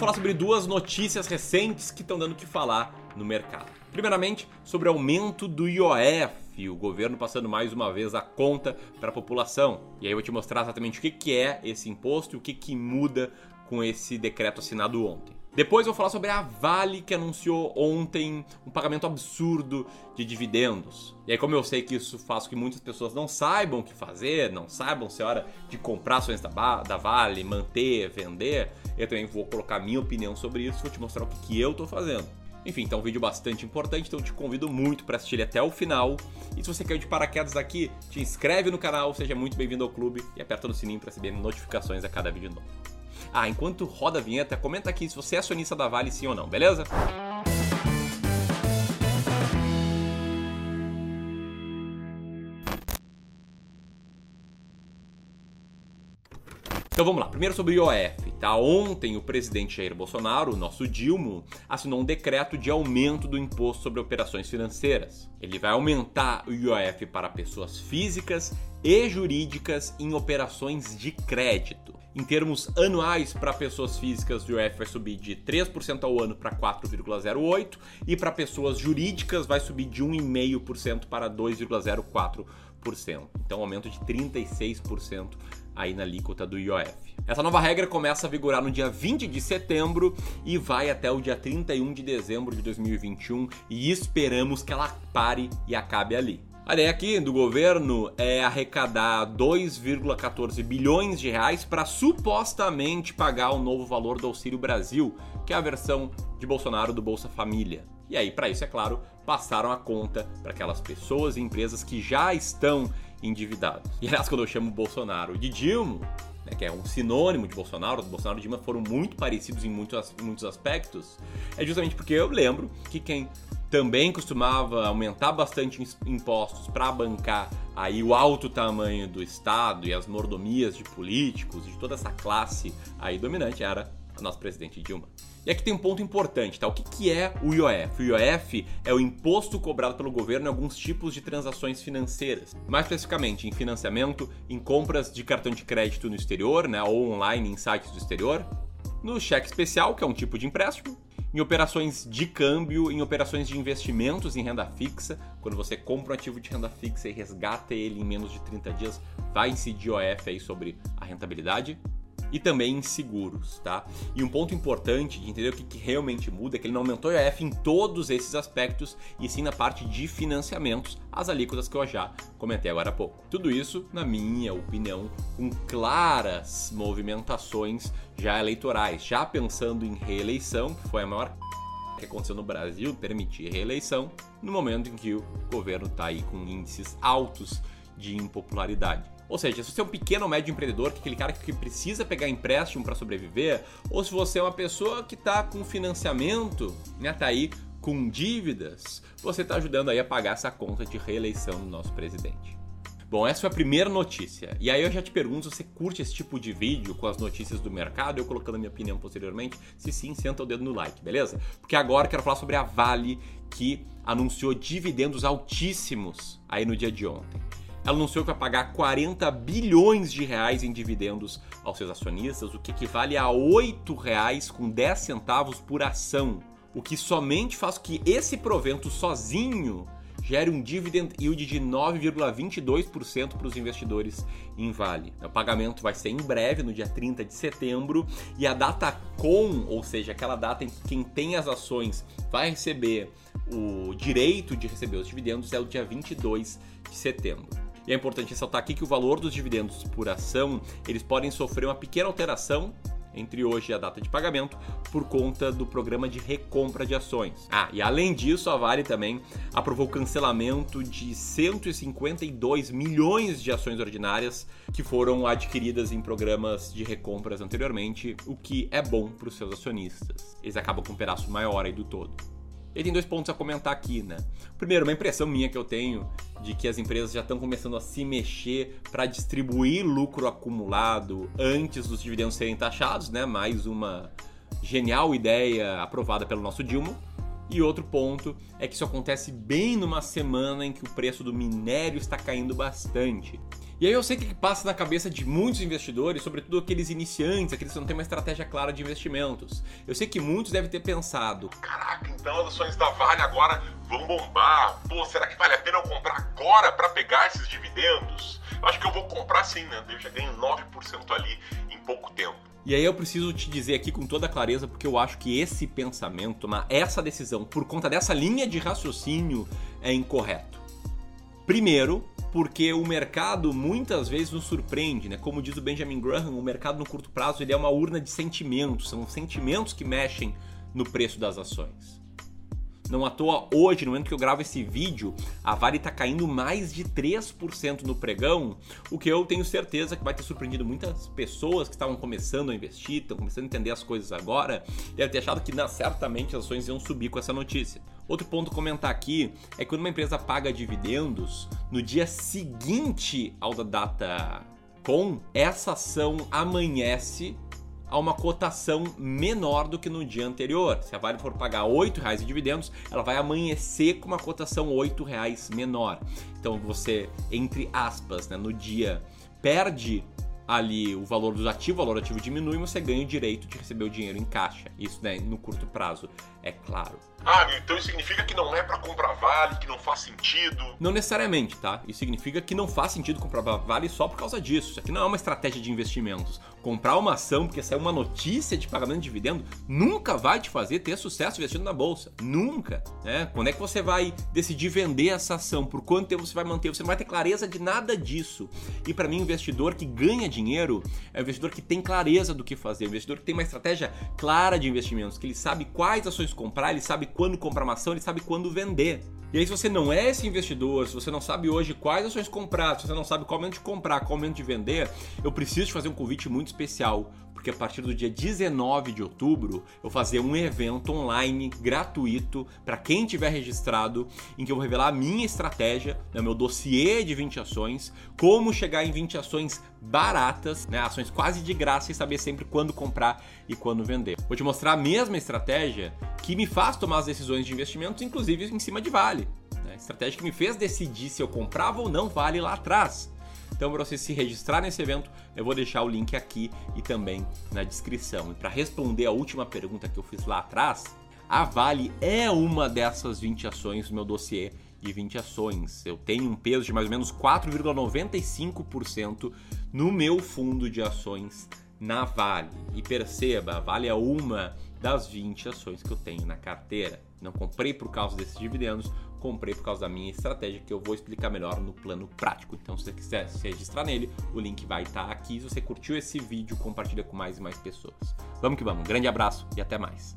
falar sobre duas notícias recentes que estão dando o que falar no mercado. Primeiramente, sobre aumento do IOF, o governo passando mais uma vez a conta para a população. E aí eu vou te mostrar exatamente o que é esse imposto e o que muda com esse decreto assinado ontem. Depois eu vou falar sobre a Vale que anunciou ontem um pagamento absurdo de dividendos. E aí, como eu sei que isso faz com que muitas pessoas não saibam o que fazer, não saibam se é hora de comprar ações da, da Vale, manter, vender, eu também vou colocar minha opinião sobre isso, vou te mostrar o que, que eu estou fazendo. Enfim, então é um vídeo bastante importante, então eu te convido muito para assistir ele até o final. E se você caiu de paraquedas aqui, te inscreve no canal, seja muito bem-vindo ao clube e aperta no sininho para receber notificações a cada vídeo novo. Ah, enquanto roda a vinheta, comenta aqui se você é acionista da Vale sim ou não, beleza? Então vamos lá, primeiro sobre o IOF. Tá? Ontem o presidente Jair Bolsonaro, o nosso Dilma, assinou um decreto de aumento do imposto sobre operações financeiras. Ele vai aumentar o IOF para pessoas físicas e jurídicas em operações de crédito. Em termos anuais, para pessoas físicas, o IOF vai subir de 3% ao ano para 4,08% e para pessoas jurídicas vai subir de 1,5% para 2,04%. Então, um aumento de 36% aí na alíquota do IOF. Essa nova regra começa a vigorar no dia 20 de setembro e vai até o dia 31 de dezembro de 2021 e esperamos que ela pare e acabe ali. A ideia aqui do governo é arrecadar 2,14 bilhões de reais para supostamente pagar o novo valor do Auxílio Brasil, que é a versão de Bolsonaro do Bolsa Família. E aí, para isso, é claro, passaram a conta para aquelas pessoas e empresas que já estão endividados. E aliás, quando eu chamo Bolsonaro de Dilma, né, que é um sinônimo de Bolsonaro, Bolsonaro e Dilma foram muito parecidos em muitos, em muitos aspectos, é justamente porque eu lembro que quem também costumava aumentar bastante impostos para bancar aí o alto tamanho do Estado e as mordomias de políticos e de toda essa classe aí dominante era a nossa presidente Dilma. E aqui tem um ponto importante, tá? O que, que é o IOF? O IOF é o imposto cobrado pelo governo em alguns tipos de transações financeiras. Mais especificamente em financiamento, em compras de cartão de crédito no exterior, né? Ou online em sites do exterior. No cheque especial, que é um tipo de empréstimo. Em operações de câmbio, em operações de investimentos em renda fixa, quando você compra um ativo de renda fixa e resgata ele em menos de 30 dias, vai incidir IOF aí sobre a rentabilidade e também em seguros, tá? E um ponto importante de entender o que, que realmente muda é que ele não aumentou o IOF em todos esses aspectos e sim na parte de financiamentos, as alíquotas que eu já comentei agora há pouco. Tudo isso, na minha opinião, com claras movimentações já eleitorais, já pensando em reeleição, que foi a maior que aconteceu no Brasil, permitir reeleição, no momento em que o governo está aí com índices altos de impopularidade. Ou seja, se você é um pequeno ou médio empreendedor, que aquele cara que precisa pegar empréstimo para sobreviver, ou se você é uma pessoa que está com financiamento, né, tá aí com dívidas, você está ajudando aí a pagar essa conta de reeleição do nosso presidente. Bom, essa foi a primeira notícia. E aí eu já te pergunto se você curte esse tipo de vídeo com as notícias do mercado, eu colocando a minha opinião posteriormente. Se sim, senta o dedo no like, beleza? Porque agora eu quero falar sobre a Vale que anunciou dividendos altíssimos aí no dia de ontem anunciou que vai pagar 40 bilhões de reais em dividendos aos seus acionistas, o que equivale a R$ 8,10 com 10 centavos por ação, o que somente faz que esse provento sozinho gere um dividend yield de 9,22% para os investidores em Vale. O pagamento vai ser em breve, no dia 30 de setembro, e a data com, ou seja, aquela data em que quem tem as ações vai receber o direito de receber os dividendos, é o dia 22 de setembro. É importante ressaltar aqui que o valor dos dividendos por ação, eles podem sofrer uma pequena alteração entre hoje e a data de pagamento por conta do programa de recompra de ações. Ah, e além disso, a Vale também aprovou o cancelamento de 152 milhões de ações ordinárias que foram adquiridas em programas de recompras anteriormente, o que é bom para os seus acionistas. Eles acabam com um pedaço maior aí do todo. E tem dois pontos a comentar aqui, né? Primeiro, uma impressão minha que eu tenho de que as empresas já estão começando a se mexer para distribuir lucro acumulado antes dos dividendos serem taxados, né? Mais uma genial ideia aprovada pelo nosso Dilma. E outro ponto é que isso acontece bem numa semana em que o preço do minério está caindo bastante. E aí eu sei que passa na cabeça de muitos investidores, sobretudo aqueles iniciantes, aqueles que não têm uma estratégia clara de investimentos. Eu sei que muitos devem ter pensado: caraca, então as ações da Vale agora vão bombar. Pô, será que vale a pena eu comprar agora para pegar esses dividendos? Eu acho que eu vou comprar sim, né? Eu já ganho 9% ali em pouco tempo. E aí eu preciso te dizer aqui com toda clareza, porque eu acho que esse pensamento, essa decisão, por conta dessa linha de raciocínio, é incorreto. Primeiro, porque o mercado muitas vezes nos surpreende, né? Como diz o Benjamin Graham, o mercado no curto prazo ele é uma urna de sentimentos, são sentimentos que mexem no preço das ações. Não à toa, hoje, no momento que eu gravo esse vídeo, a Vale está caindo mais de 3% no pregão, o que eu tenho certeza que vai ter surpreendido muitas pessoas que estavam começando a investir, estão começando a entender as coisas agora, devem ter achado que certamente as ações iam subir com essa notícia. Outro ponto a comentar aqui é que quando uma empresa paga dividendos, no dia seguinte ao da data com, essa ação amanhece a uma cotação menor do que no dia anterior. Se a Vale for pagar R$ 8,00 de dividendos, ela vai amanhecer com uma cotação R$ 8,00 menor. Então você, entre aspas, né, no dia perde ali o valor dos ativos, o valor ativo diminui, você ganha o direito de receber o dinheiro em caixa. Isso né, no curto prazo, é claro. Ah, então isso significa que não é para comprar vale, que não faz sentido? Não necessariamente, tá? Isso significa que não faz sentido comprar vale só por causa disso. Isso aqui não é uma estratégia de investimentos. Comprar uma ação porque saiu uma notícia de pagamento de dividendo nunca vai te fazer ter sucesso investindo na bolsa. Nunca. Né? Quando é que você vai decidir vender essa ação? Por quanto tempo você vai manter? Você não vai ter clareza de nada disso. E para mim, investidor que ganha dinheiro é investidor que tem clareza do que fazer, investidor que tem uma estratégia clara de investimentos, que ele sabe quais ações comprar, ele sabe quando comprar uma ação, ele sabe quando vender. E aí, se você não é esse investidor, se você não sabe hoje quais ações comprar, se você não sabe qual momento de comprar, qual momento de vender, eu preciso te fazer um convite muito especial, porque a partir do dia 19 de outubro eu vou fazer um evento online gratuito para quem tiver registrado, em que eu vou revelar a minha estratégia, né, meu dossiê de 20 ações, como chegar em 20 ações baratas, né, ações quase de graça e saber sempre quando comprar e quando vender. Vou te mostrar a mesma estratégia que me faz tomar as decisões de investimentos, inclusive em cima de vale. Né? Estratégia que me fez decidir se eu comprava ou não vale lá atrás. Então, para você se registrar nesse evento, eu vou deixar o link aqui e também na descrição. E para responder a última pergunta que eu fiz lá atrás, a Vale é uma dessas 20 ações do meu dossiê de 20 ações. Eu tenho um peso de mais ou menos 4,95% no meu fundo de ações na Vale. E perceba, a Vale é uma das 20 ações que eu tenho na carteira. Não comprei por causa desses dividendos, comprei por causa da minha estratégia que eu vou explicar melhor no plano prático. Então, se você quiser se registrar nele, o link vai estar aqui. Se você curtiu esse vídeo, compartilha com mais e mais pessoas. Vamos que vamos. Um grande abraço e até mais.